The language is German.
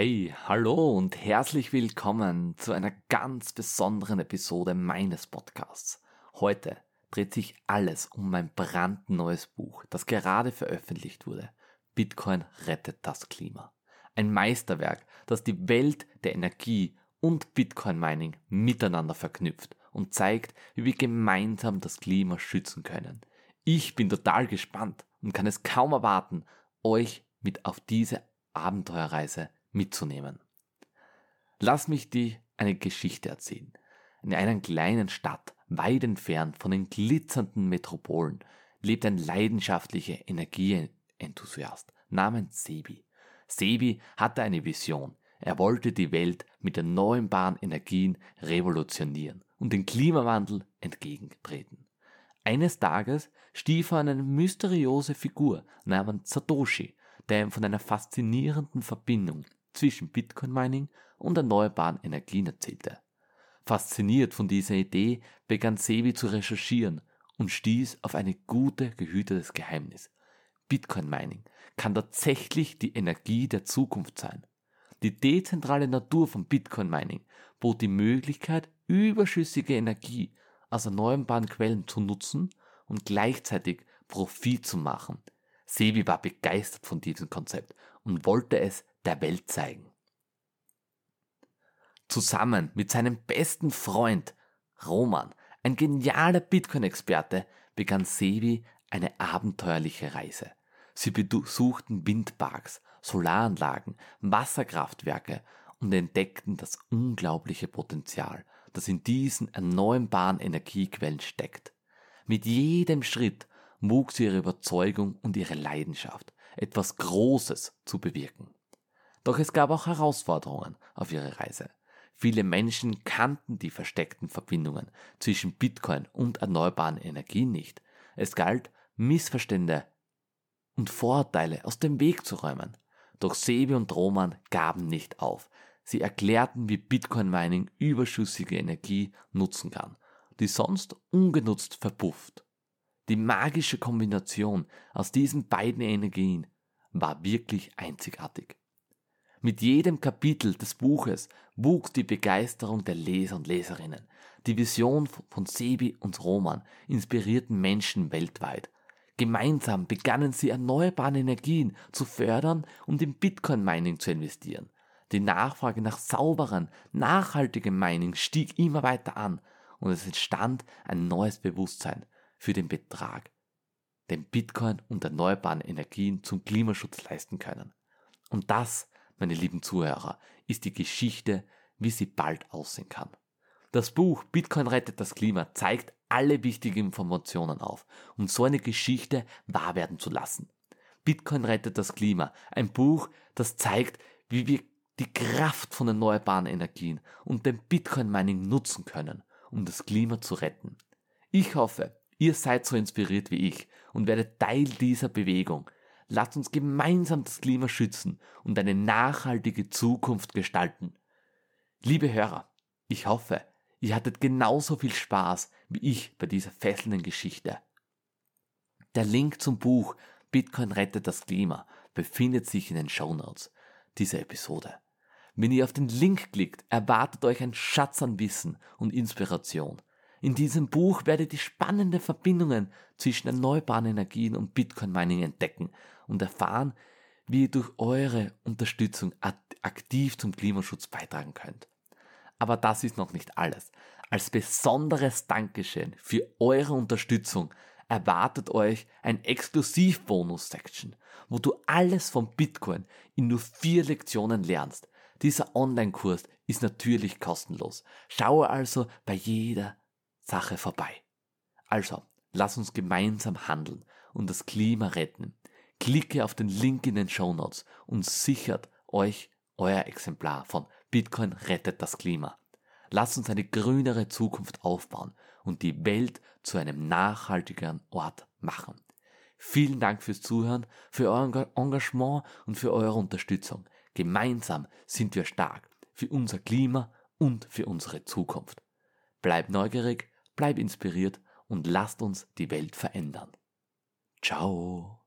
Hey, hallo und herzlich willkommen zu einer ganz besonderen Episode meines Podcasts. Heute dreht sich alles um mein brandneues Buch, das gerade veröffentlicht wurde. Bitcoin rettet das Klima. Ein Meisterwerk, das die Welt der Energie und Bitcoin Mining miteinander verknüpft und zeigt, wie wir gemeinsam das Klima schützen können. Ich bin total gespannt und kann es kaum erwarten, euch mit auf diese Abenteuerreise mitzunehmen. Lass mich dir eine Geschichte erzählen. In einer kleinen Stadt, weit entfernt von den glitzernden Metropolen, lebt ein leidenschaftlicher Energieenthusiast namens Sebi. Sebi hatte eine Vision. Er wollte die Welt mit erneuerbaren Energien revolutionieren und den Klimawandel entgegentreten. Eines Tages stief er an eine mysteriöse Figur namens Satoshi, der ihm von einer faszinierenden Verbindung zwischen Bitcoin Mining und erneuerbaren Energien erzählte. Fasziniert von dieser Idee begann Sebi zu recherchieren und stieß auf ein gute gehütetes Geheimnis. Bitcoin Mining kann tatsächlich die Energie der Zukunft sein. Die dezentrale Natur von Bitcoin Mining bot die Möglichkeit, überschüssige Energie aus erneuerbaren Quellen zu nutzen und gleichzeitig Profit zu machen. Sebi war begeistert von diesem Konzept und wollte es der Welt zeigen. Zusammen mit seinem besten Freund Roman, ein genialer Bitcoin-Experte, begann Sebi eine abenteuerliche Reise. Sie besuchten Windparks, Solaranlagen, Wasserkraftwerke und entdeckten das unglaubliche Potenzial, das in diesen erneuerbaren Energiequellen steckt. Mit jedem Schritt wuchs ihre Überzeugung und ihre Leidenschaft, etwas Großes zu bewirken. Doch es gab auch Herausforderungen auf ihrer Reise. Viele Menschen kannten die versteckten Verbindungen zwischen Bitcoin und erneuerbaren Energien nicht. Es galt, Missverstände und Vorurteile aus dem Weg zu räumen. Doch Sebi und Roman gaben nicht auf. Sie erklärten, wie Bitcoin Mining überschüssige Energie nutzen kann, die sonst ungenutzt verpufft. Die magische Kombination aus diesen beiden Energien war wirklich einzigartig. Mit jedem Kapitel des Buches wuchs die Begeisterung der Leser und Leserinnen. Die Vision von Sebi und Roman inspirierten Menschen weltweit. Gemeinsam begannen sie erneuerbare Energien zu fördern und in Bitcoin-Mining zu investieren. Die Nachfrage nach sauberen, nachhaltigem Mining stieg immer weiter an und es entstand ein neues Bewusstsein für den Betrag, den Bitcoin und erneuerbaren Energien zum Klimaschutz leisten können. Und das meine lieben Zuhörer, ist die Geschichte, wie sie bald aussehen kann. Das Buch Bitcoin rettet das Klima zeigt alle wichtigen Informationen auf, um so eine Geschichte wahr werden zu lassen. Bitcoin rettet das Klima, ein Buch, das zeigt, wie wir die Kraft von erneuerbaren Energien und dem Bitcoin-Mining nutzen können, um das Klima zu retten. Ich hoffe, ihr seid so inspiriert wie ich und werdet Teil dieser Bewegung, Lasst uns gemeinsam das Klima schützen und eine nachhaltige Zukunft gestalten. Liebe Hörer, ich hoffe, ihr hattet genauso viel Spaß wie ich bei dieser fesselnden Geschichte. Der Link zum Buch Bitcoin rettet das Klima befindet sich in den Show Notes dieser Episode. Wenn ihr auf den Link klickt, erwartet euch ein Schatz an Wissen und Inspiration. In diesem Buch werdet ihr spannende Verbindungen zwischen erneuerbaren Energien und Bitcoin Mining entdecken und erfahren, wie ihr durch eure Unterstützung aktiv zum Klimaschutz beitragen könnt. Aber das ist noch nicht alles. Als besonderes Dankeschön für eure Unterstützung erwartet euch ein Exklusivbonus-Section, wo du alles vom Bitcoin in nur vier Lektionen lernst. Dieser Online-Kurs ist natürlich kostenlos. Schaue also bei jeder Sache vorbei. Also, lass uns gemeinsam handeln und das Klima retten. Klicke auf den Link in den Show Notes und sichert euch euer Exemplar von Bitcoin rettet das Klima. Lasst uns eine grünere Zukunft aufbauen und die Welt zu einem nachhaltigeren Ort machen. Vielen Dank fürs Zuhören, für euer Engagement und für eure Unterstützung. Gemeinsam sind wir stark für unser Klima und für unsere Zukunft. Bleib neugierig, bleib inspiriert und lasst uns die Welt verändern. Ciao.